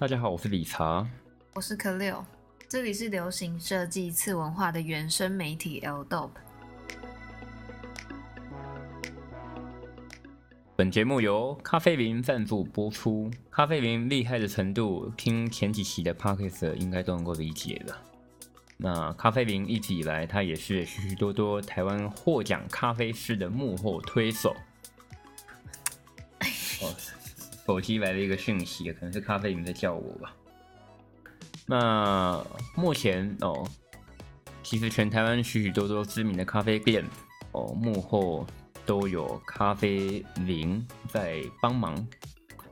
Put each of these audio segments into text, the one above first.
大家好，我是理查，我是可六，这里是流行设计次文化的原生媒体 L-Dope。本节目由咖啡林赞助播出。咖啡林厉害的程度，听前几期的 Podcast 应该都能够理解了。那咖啡林一直以来，它也是许许多多台湾获奖咖啡师的幕后推手。手机来了一个讯息，可能是咖啡灵在叫我吧。那目前哦，其实全台湾许许多多知名的咖啡店哦，幕后都有咖啡林在帮忙。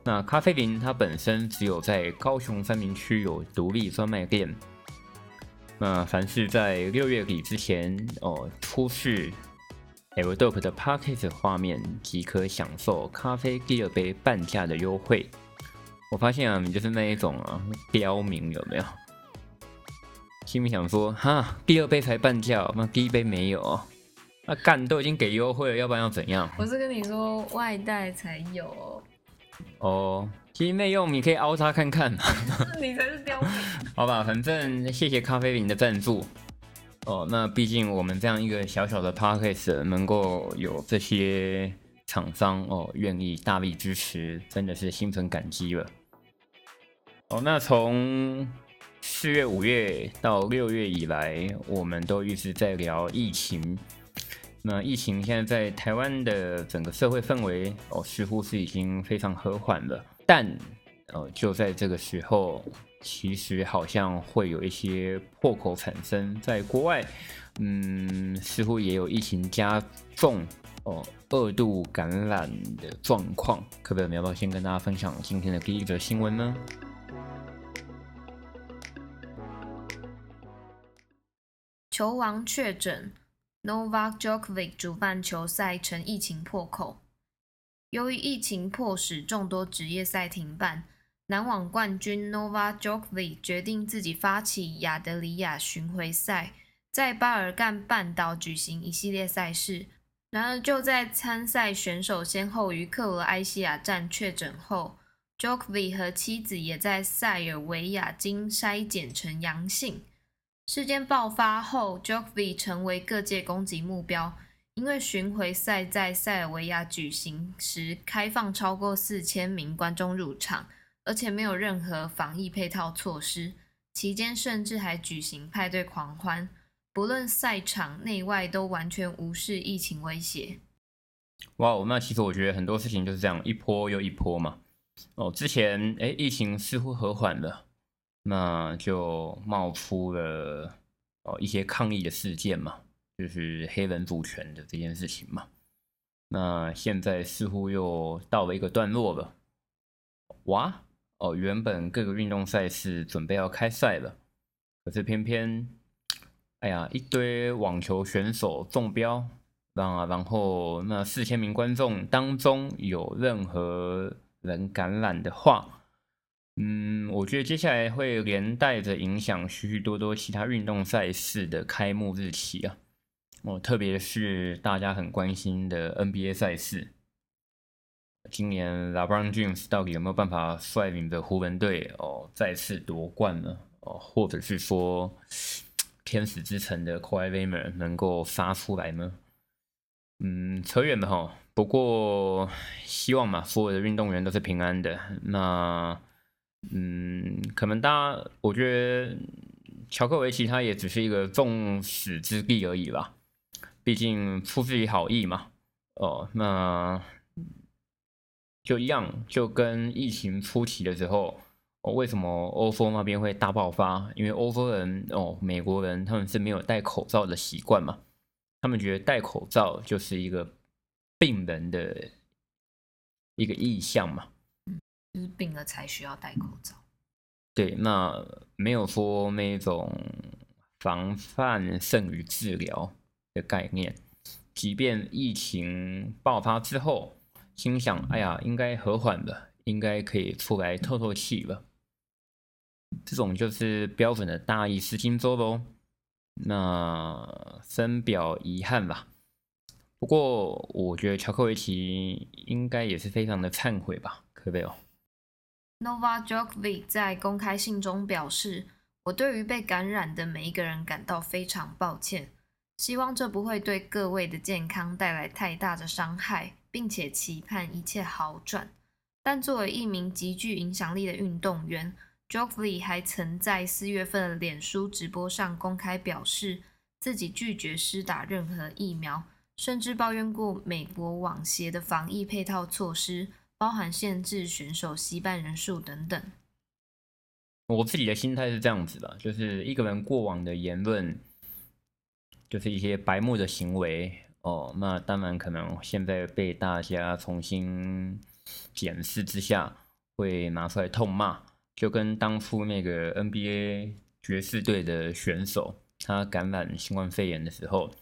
那咖啡林它本身只有在高雄三民区有独立专卖店。那凡是在六月底之前哦出示 L-Dope 的 Podcast 画面，即可享受咖啡第二杯半价的优惠。我发现啊，你就是那一种啊，刁民有没有？心里想说，哈，第二杯才半价，那第一杯没有？那干都已经给优惠了，要不然要怎样？我是跟你说，外带才有。哦，其实内用你可以凹他看看嘛。你才是刁民。好吧，反正谢谢咖啡饼的赞助。哦，那毕竟我们这样一个小小的 podcast 能够有这些厂商哦愿意大力支持，真的是心存感激了。哦，那从四月、五月到六月以来，我们都一直在聊疫情。那疫情现在在台湾的整个社会氛围哦，似乎是已经非常和缓了。但哦，就在这个时候，其实好像会有一些破口产生。在国外，嗯，似乎也有疫情加重哦，二度感染的状况。可不可以，要不要先跟大家分享今天的第一则新闻呢？球王确诊。Novak Djokovic 主办球赛成疫情破口，由于疫情迫使众多职业赛停办，男网冠军 n o v a j o k o v i 决定自己发起亚得里亚巡回赛，在巴尔干半岛举行一系列赛事。然而，就在参赛选手先后于克罗埃西亚站确诊后 j o k o v i 和妻子也在塞尔维亚经筛检呈阳性。事件爆发后 j o k o v i 成为各界攻击目标，因为巡回赛在塞尔维亚举行时开放超过四千名观众入场，而且没有任何防疫配套措施，期间甚至还举行派对狂欢，不论赛场内外都完全无视疫情威胁。哇，那其实我觉得很多事情就是这样一波又一波嘛。哦，之前诶，疫情似乎和缓了。那就冒出了哦一些抗议的事件嘛，就是黑人主权的这件事情嘛。那现在似乎又到了一个段落了。哇哦，原本各个运动赛事准备要开赛了，可是偏偏，哎呀，一堆网球选手中标，然然后那四千名观众当中有任何人感染的话。嗯，我觉得接下来会连带着影响许许多多其他运动赛事的开幕日期啊。哦，特别是大家很关心的 NBA 赛事，今年 LeBron James 到底有没有办法率领着湖人队哦再次夺冠呢？哦，或者是说天使之城的 Kawhi Leonard 能够杀出来呢？嗯，扯远了哈。不过希望嘛，所有的运动员都是平安的。那。嗯，可能大家，我觉得乔克维奇他也只是一个众矢之的而已吧，毕竟出自于好意嘛。哦，那就一样，就跟疫情初期的时候，哦，为什么欧洲那边会大爆发？因为欧洲人哦，美国人他们是没有戴口罩的习惯嘛，他们觉得戴口罩就是一个病人的一个意向嘛。就是病了才需要戴口罩。对，那没有说那种防范胜于治疗的概念。即便疫情爆发之后，心想：“哎呀，应该和缓了，应该可以出来透透气了。”这种就是标准的大意失荆州喽。那深表遗憾吧。不过，我觉得乔克维奇应该也是非常的忏悔吧，可不可以哦？Novak Djokovic 在公开信中表示：“我对于被感染的每一个人感到非常抱歉，希望这不会对各位的健康带来太大的伤害，并且期盼一切好转。”但作为一名极具影响力的运动员，Djokovic 还曾在四月份的脸书直播上公开表示自己拒绝施打任何疫苗。甚至抱怨过美国网协的防疫配套措施，包含限制选手惜办人数等等。我自己的心态是这样子的，就是一个人过往的言论，就是一些白目的行为哦，那当然可能现在被大家重新检视之下，会拿出来痛骂，就跟当初那个 NBA 爵士队的选手，他感染新冠肺炎的时候。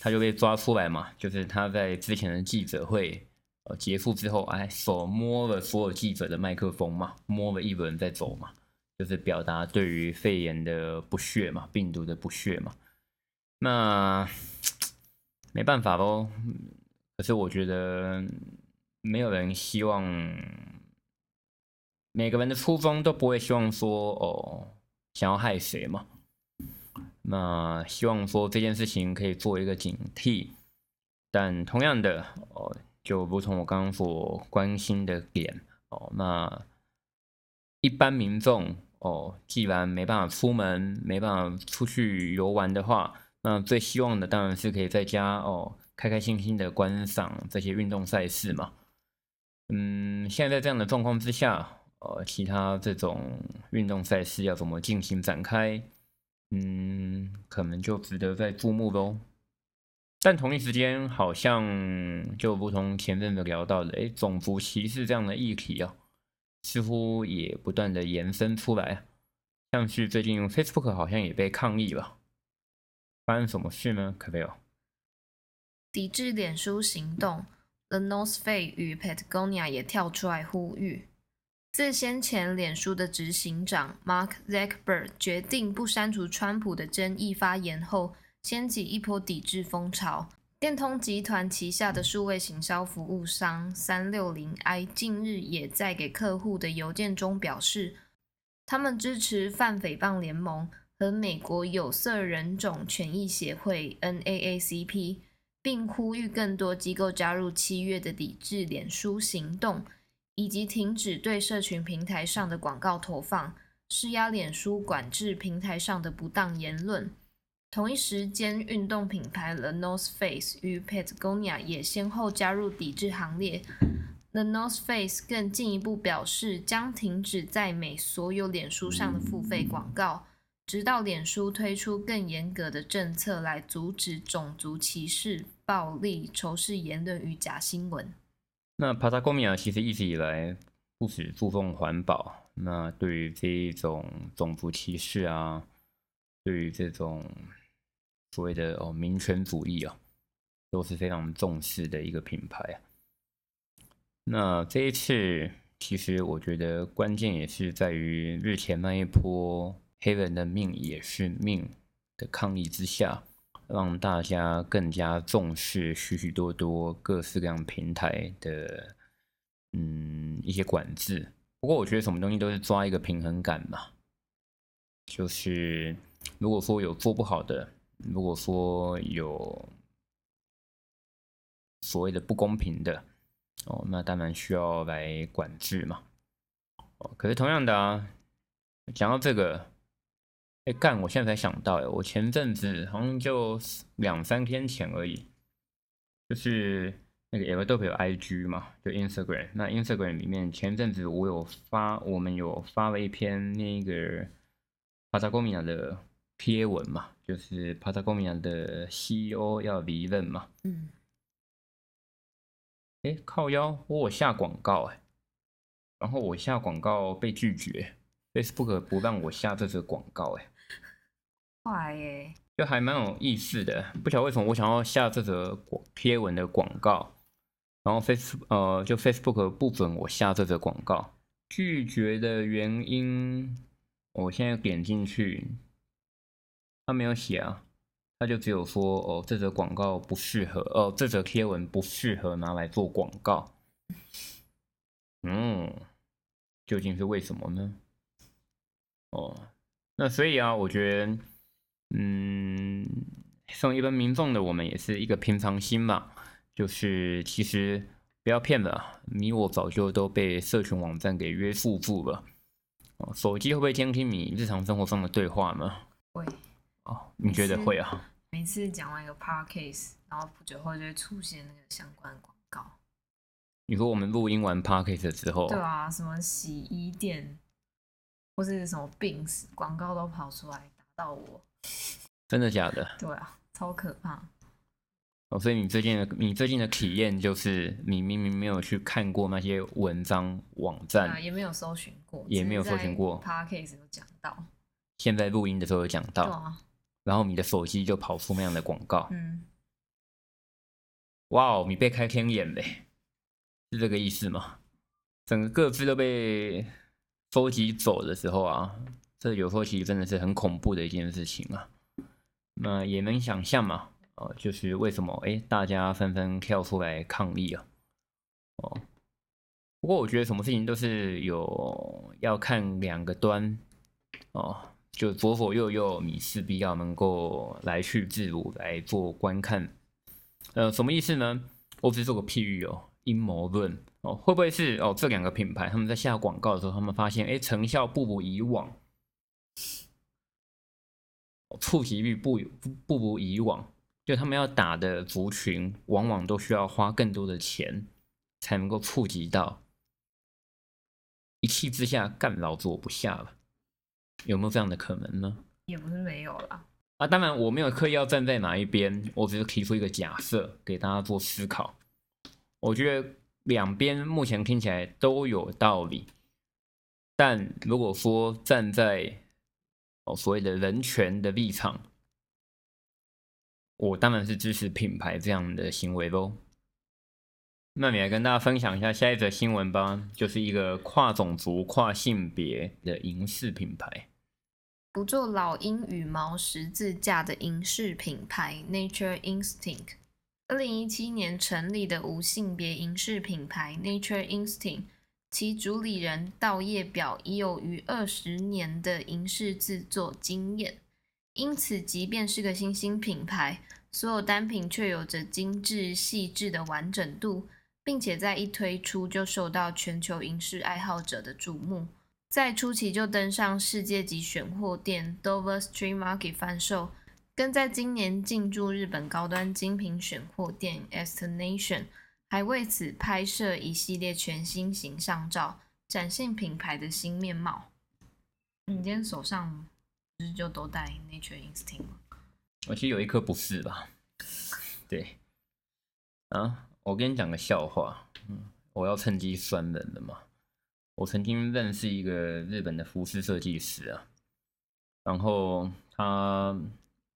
他就被抓出来嘛，就是他在之前的记者会呃结束之后，哎，手摸了所有记者的麦克风嘛，摸了一轮再走嘛，就是表达对于肺炎的不屑嘛，病毒的不屑嘛。那没办法喽，可是我觉得没有人希望，每个人的初衷都不会希望说哦，想要害谁嘛。那希望说这件事情可以做一个警惕，但同样的哦，就如同我刚刚所关心的点哦，那一般民众哦，既然没办法出门，没办法出去游玩的话，那最希望的当然是可以在家哦，开开心心的观赏这些运动赛事嘛。嗯，现在这样的状况之下，呃，其他这种运动赛事要怎么进行展开？嗯，可能就值得再注目喽。但同一时间，好像就如同前阵子聊到的，哎，种族歧视这样的议题啊，似乎也不断的延伸出来。像是最近 Facebook 好像也被抗议了，发生什么事呢？可没有。抵制脸书行动，The North Face 与 Patagonia 也跳出来呼吁。自先前脸书的执行长 Mark Zuckerberg 决定不删除川普的争议发言后，掀起一波抵制风潮。电通集团旗下的数位行销服务商三六零 i 近日也在给客户的邮件中表示，他们支持反诽谤联盟和美国有色人种权益协会 NAACP，并呼吁更多机构加入七月的抵制脸书行动。以及停止对社群平台上的广告投放，施压脸书管制平台上的不当言论。同一时间，运动品牌 The North Face 与 Patagonia 也先后加入抵制行列。The North Face 更进一步表示，将停止在美所有脸书上的付费广告，直到脸书推出更严格的政策来阻止种族歧视、暴力、仇视言论与假新闻。那 Patagonia 其实一直以来不只注重环保，那对于这一种种族歧视啊，对于这种所谓的哦民权主义啊，都是非常重视的一个品牌啊。那这一次，其实我觉得关键也是在于日前那一波黑人的命也是命的抗议之下。让大家更加重视许许多多各式各样平台的嗯一些管制。不过我觉得什么东西都是抓一个平衡感嘛，就是如果说有做不好的，如果说有所谓的不公平的哦，那当然需要来管制嘛。哦，可是同样的啊，讲到这个。哎，干！我现在才想到，哎，我前阵子好像就两三天前而已，就是那个 L 有 IG 嘛，就 Instagram。那 Instagram 里面前阵子我有发，我们有发了一篇那个 Patagonia 的贴文嘛，就是 Patagonia 的 CEO 要离任嘛。嗯。哎，靠腰，我我下广告哎，然后我下广告被拒绝，Facebook 不让我下这则广告哎。快耶，就还蛮有意思的。不晓得为什么我想要下这则贴文的广告，然后 Face 呃，就 Facebook 不准我下这则广告。拒绝的原因，我现在点进去，他没有写啊，他就只有说哦，这则广告不适合，哦，这则贴文不适合拿来做广告。嗯，究竟是为什么呢？哦，那所以啊，我觉得，嗯，送一般民众的我们也是一个平常心嘛，就是其实不要骗了，你我早就都被社群网站给约束住了。哦，手机会不会监听你日常生活中的对话呢？会。哦，你觉得会啊？每次讲完一个 podcast，然后不久后就会出现那个相关广告。你说我们录音完 podcast 之后，对啊，什么洗衣店或是什么病死广告都跑出来打到我，真的假的？对啊，超可怕。哦，所以你最近的你最近的体验就是，你明明没有去看过那些文章网站，啊、也没有搜寻过，也没有搜寻过 podcast 有讲到，现在录音的时候有讲到，啊、然后你的手机就跑出那样的广告，嗯，哇哦，你被开天眼嘞！是这个意思吗？整个各自都被收集走的时候啊，这有时候其实真的是很恐怖的一件事情啊。那也能想象嘛，哦，就是为什么哎，大家纷纷跳出来抗议啊？哦，不过我觉得什么事情都是有要看两个端哦，就左左右右，你势必要能够来去自如来做观看。呃，什么意思呢？我只是做个譬喻哦。阴谋论哦，会不会是哦？这两个品牌他们在下广告的时候，他们发现哎，成效不如以往，触及率不不不如以往，就他们要打的族群，往往都需要花更多的钱才能够触及到。一气之下，干老子我不下了，有没有这样的可能呢？也不是没有啦。啊，当然我没有刻意要站在哪一边，我只是提出一个假设给大家做思考。我觉得两边目前听起来都有道理，但如果说站在哦所谓的人权的立场，我当然是支持品牌这样的行为喽。那你来跟大家分享一下下一则新闻吧，就是一个跨种族、跨性别的银饰品牌，不做老鹰羽毛十字架的银饰品牌 Nature Instinct。二零一七年成立的无性别银饰品牌 Nature Instinct，其主理人道叶表已有逾二十年的银饰制作经验，因此即便是个新兴品牌，所有单品却有着精致细致的完整度，并且在一推出就受到全球银饰爱好者的瞩目，在初期就登上世界级选货店 Dover Street Market 贩售。跟在今年进驻日本高端精品选货店 Estonation 还为此拍摄一系列全新形象照，展现品牌的新面貌。你今天手上不是就都戴 Nature Instinct 吗？我其实有一颗不是吧？对，啊，我跟你讲个笑话，嗯，我要趁机酸人了嘛。我曾经认识一个日本的服饰设计师啊，然后他。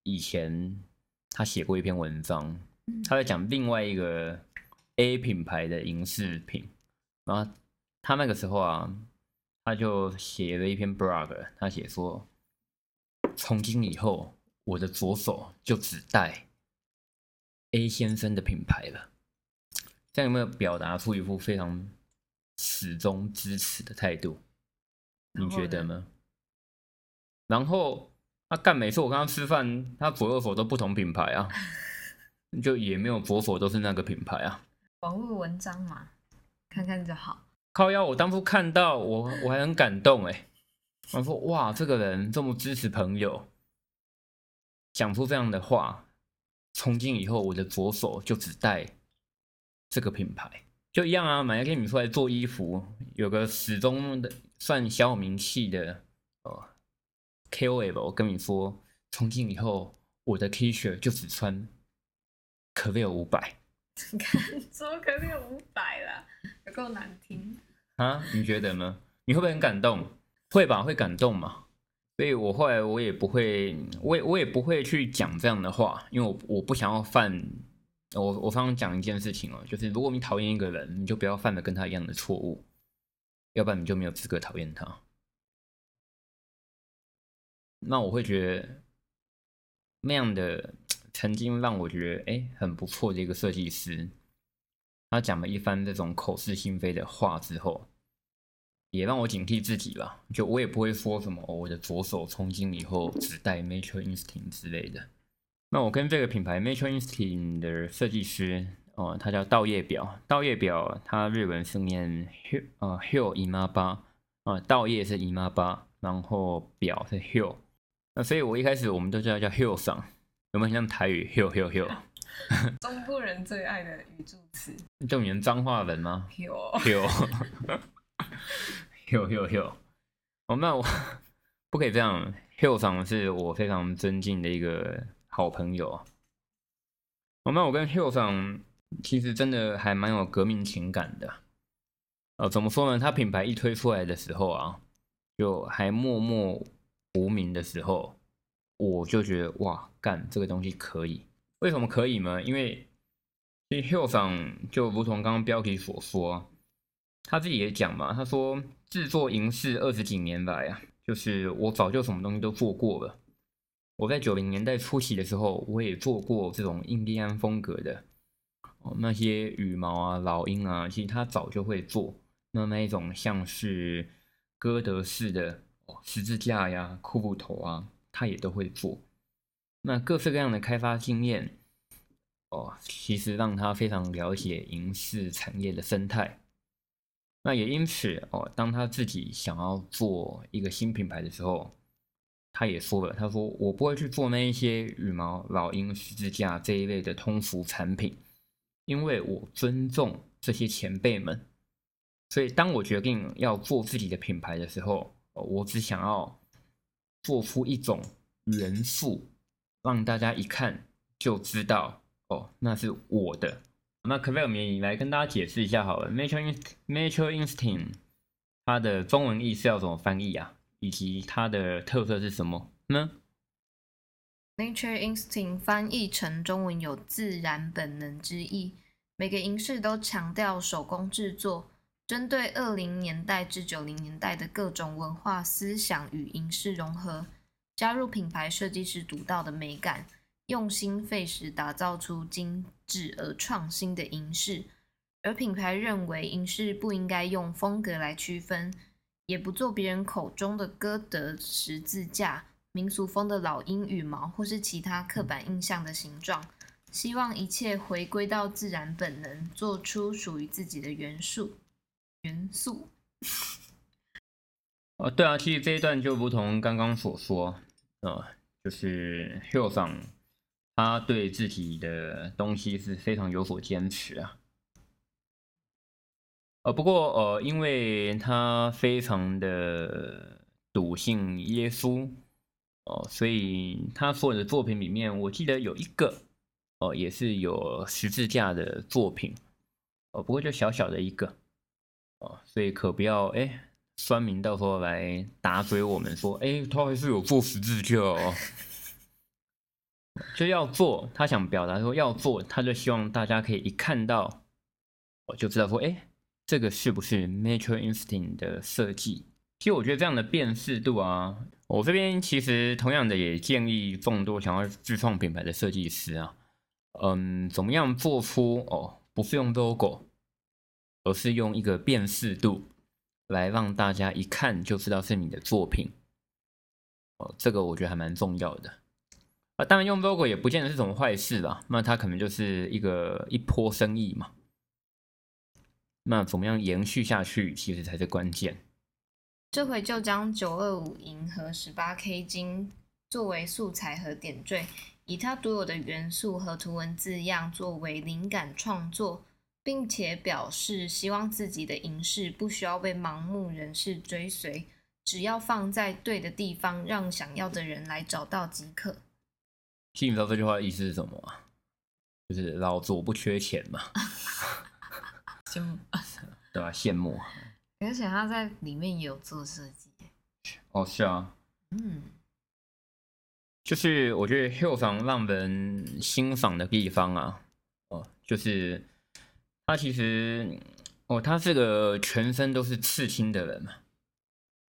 以前他写过一篇文章，他在讲另外一个 A 品牌的银饰品，然后他那个时候啊，他就写了一篇 blog，他写说，从今以后我的左手就只戴 A 先生的品牌了，这样有没有表达出一副非常始终支持的态度？你觉得呢？然后。他干、啊、每次我跟他吃饭，他左右手都不同品牌啊，就也没有左手都是那个品牌啊。网络文章嘛，看看就好。靠腰，我当初看到我我还很感动哎，我说哇，这个人这么支持朋友，讲出这样的话，从今以后我的左手就只戴这个品牌，就一样啊。买一件你出来做衣服，有个始终的算小有名气的哦。KOL，我跟你说，从今以后我的 T 恤就只穿可乐五百。看，说可乐五百了，有够难听啊？你觉得呢？你会不会很感动？会吧，会感动嘛。所以我后来我也不会，我也我也不会去讲这样的话，因为我我不想要犯。我我刚刚讲一件事情哦，就是如果你讨厌一个人，你就不要犯了跟他一样的错误，要不然你就没有资格讨厌他。那我会觉得那样的曾经让我觉得哎很不错的一个设计师，他讲了一番这种口是心非的话之后，也让我警惕自己吧。就我也不会说什么，我的左手从今以后只戴 Metro Instinct 之类的。那我跟这个品牌 Metro Instinct 的设计师，哦，他叫稻叶表，稻叶表，他日文是念 Hill 啊 Hill 姨妈巴啊，稻叶是姨妈巴，然后表是 Hill。那所以我一开始我们都叫他叫 Hill 桑，有没有很像台语 Hill Hill Hill？中部人最爱的语助词。就你们彰化人吗 Hill Hill Hill Hill。哦，那我不可以这样，Hill 桑是我非常尊敬的一个。好朋友啊，我们我跟 Hill 桑其实真的还蛮有革命情感的。呃，怎么说呢？他品牌一推出来的时候啊，就还默默无名的时候，我就觉得哇，干这个东西可以。为什么可以呢？因为其实 Hill 桑就如同刚刚标题所说，他自己也讲嘛，他说制作银饰二十几年来啊，就是我早就什么东西都做过了。我在九零年代初期的时候，我也做过这种印第安风格的，那些羽毛啊、老鹰啊，其实他早就会做。那那一种像是哥德式的哦十字架呀、骷髅头啊，他也都会做。那各式各样的开发经验哦，其实让他非常了解银饰产业的生态。那也因此哦，当他自己想要做一个新品牌的时候。他也说了，他说我不会去做那一些羽毛、老鹰、十字架这一类的通俗产品，因为我尊重这些前辈们。所以当我决定要做自己的品牌的时候，我只想要做出一种元素，让大家一看就知道哦，那是我的。那可不可以你来跟大家解释一下好了？Metro Metro Instinct 它的中文意思要怎么翻译啊？以及它的特色是什么呢？Nature Instinct 翻译成中文有自然本能之意。每个银饰都强调手工制作，针对二零年代至九零年代的各种文化思想与银饰融合，加入品牌设计师独到的美感，用心费时打造出精致而创新的银饰。而品牌认为，银饰不应该用风格来区分。也不做别人口中的歌德十字架、民俗风的老鹰羽毛，或是其他刻板印象的形状。希望一切回归到自然本能，做出属于自己的元素。元素。哦，对啊，其实这一段就如同刚刚所说，呃，就是 Hill 桑他对自己的东西是非常有所坚持啊。呃，不过呃，因为他非常的笃信耶稣哦，所以他所有的作品里面，我记得有一个哦，也是有十字架的作品哦，不过就小小的一个哦，所以可不要哎，酸民到时候来打嘴我们说，哎，他还是有做十字架哦，就要做，他想表达说要做，他就希望大家可以一看到，我就知道说，哎。这个是不是 Metro Instinct 的设计？其实我觉得这样的辨识度啊，我这边其实同样的也建议众多想要自创品牌的设计师啊，嗯，怎么样做出哦，不是用 logo，而是用一个辨识度来让大家一看就知道是你的作品。哦，这个我觉得还蛮重要的啊。当然用 logo 也不见得是什么坏事吧，那它可能就是一个一波生意嘛。那怎么样延续下去，其实才是关键。这回就将九二五银和十八 K 金作为素材和点缀，以它独有的元素和图文字样作为灵感创作，并且表示希望自己的银饰不需要被盲目人士追随，只要放在对的地方，让想要的人来找到即可。你知道这句话的意思是什么吗？就是老子我不缺钱嘛。羡慕，对吧？羡慕。而且他在里面也有做设计。哦，是啊。嗯。就是我觉得 Hill 桑让人欣赏的地方啊，哦，就是他其实，哦，他是个全身都是刺青的人嘛，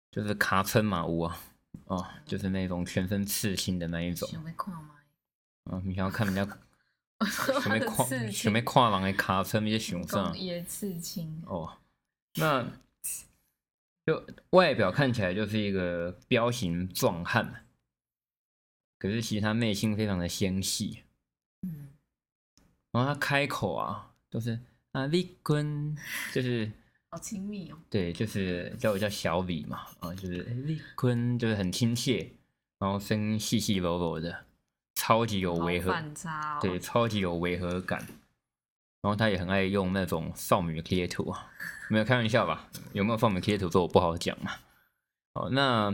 就是卡称马屋啊，哦，就是那种全身刺青的那一种。哦，你想要看人家？准备跨，准备跨栏的卡车那些熊上，也刺青哦。那就外表看起来就是一个彪形壮汉，可是其实他内心非常的纤细。嗯，然后他开口啊，都是啊，V 坤就是好亲密哦。对，就是叫我叫小李嘛，啊，就是李坤，就是很亲切，然后声音细细柔柔的。超级有违和，哦、对，超级有违和感。然后他也很爱用那种少女贴图啊，没有开玩笑吧？有没有少女贴图，这我不好讲嘛。哦，那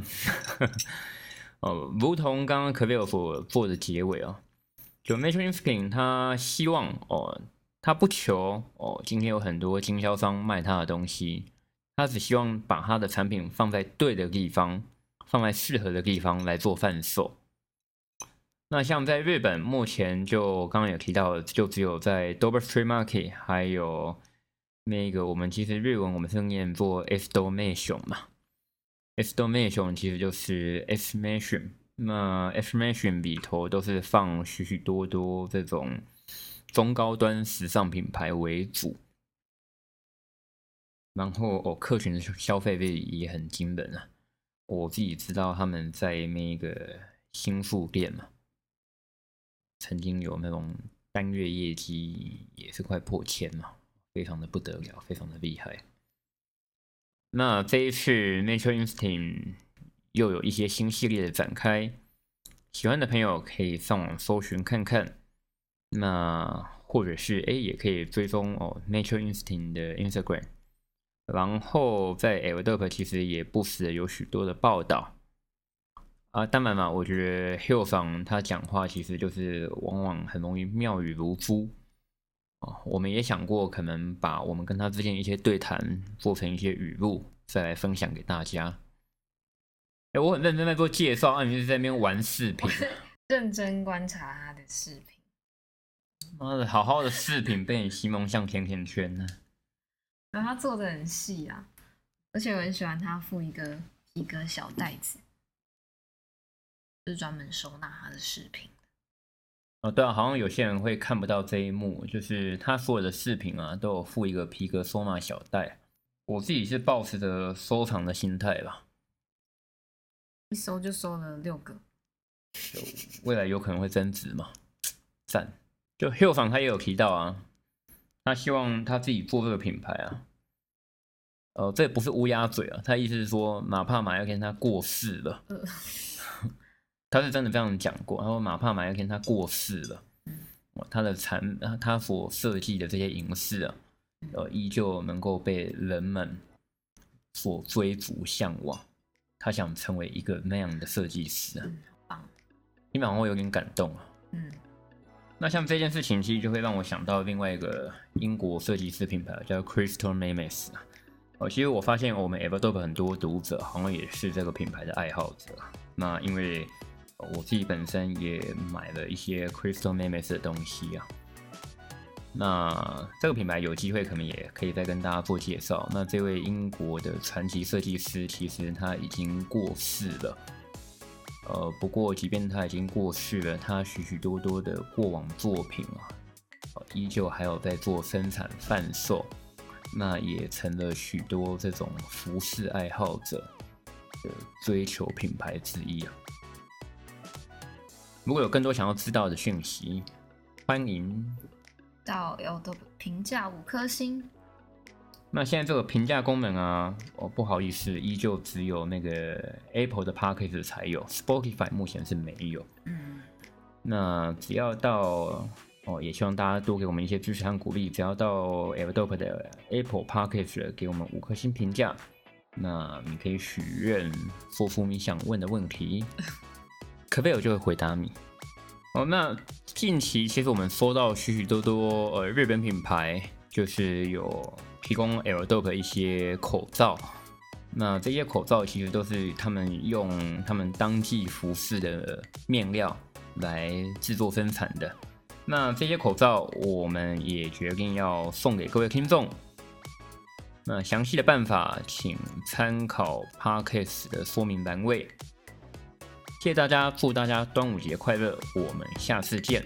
哦，如同刚刚 Cavell 所做的结尾啊，就 Mature Instinct 他希望哦，他不求哦，今天有很多经销商卖他的东西，他只希望把他的产品放在对的地方，放在适合的地方来做贩售。那像在日本，目前就刚刚有提到，就只有在 Dover Street Market，还有那个我们其实日文我们是念做 Estomation 嘛，Estomation 其实就是 Estimation，那 Estimation 里头都是放许许多多这种中高端时尚品牌为主，然后哦，客群的消费力也很惊人啊，我自己知道他们在那个新宿店嘛。曾经有那种单月业绩也是快破千嘛，非常的不得了，非常的厉害。那这一次 Nature Instinct 又有一些新系列的展开，喜欢的朋友可以上网搜寻看看。那或者是哎，也可以追踪哦，Nature Instinct 的 Instagram。然后在 L d o p 其实也不时有许多的报道。啊，当然嘛，我觉得 Hill 上他讲话其实就是往往很容易妙语如珠啊。我们也想过，可能把我们跟他之间一些对谈做成一些语录，再来分享给大家。哎，我很认真在做介绍，啊，你是在那边玩视频，认真观察他的视频。妈的，好好的视频被你形容像甜甜圈呢。然后他做的很细啊，而且我很喜欢他附一个皮革小袋子。是专门收纳他的视频哦，对啊，好像有些人会看不到这一幕，就是他所有的视频啊，都有附一个皮革收纳小袋。我自己是抱持着收藏的心态吧，一收就收了六个，就未来有可能会增值嘛，赞。就 Hillsong 他也有提到啊，他希望他自己做这个品牌啊，呃，这不是乌鸦嘴啊，他意思是说，哪怕马跃天他过世了。呃他是真的这样讲过，他说哪怕马跃天他过世了，他的产他所设计的这些银饰啊，呃，依旧能够被人们所追逐向往。他想成为一个那样的设计师啊，棒！听完后有点感动啊。嗯，那像这件事情，其实就会让我想到另外一个英国设计师品牌叫 Crystal Nemates 啊。哦，其实我发现我们 Everdope 很多读者好像也是这个品牌的爱好者。那因为我自己本身也买了一些 Crystal Nemates 的东西啊。那这个品牌有机会可能也可以再跟大家做介绍。那这位英国的传奇设计师，其实他已经过世了。呃，不过即便他已经过世了，他许许多多的过往作品啊，依旧还有在做生产贩售。那也成了许多这种服饰爱好者的追求品牌之一啊。如果有更多想要知道的讯息，欢迎到 L 的评价五颗星。那现在这个评价功能啊，哦，不好意思，依旧只有那个 Apple 的 Podcast 才有，Spotify 目前是没有。嗯，那只要到哦，也希望大家多给我们一些支持和鼓励。只要到 L.Dope 的 Apple Podcast 给我们五颗星评价，那你可以许愿，说出你想问的问题。可贝尔就会回答你。哦，那近期其实我们收到许许多多呃日本品牌，就是有提供 L.Dope 一些口罩。那这些口罩其实都是他们用他们当季服饰的面料来制作生产的。那这些口罩我们也决定要送给各位听众。那详细的办法请参考 Podcast 的说明栏位。谢谢大家，祝大家端午节快乐！我们下次见。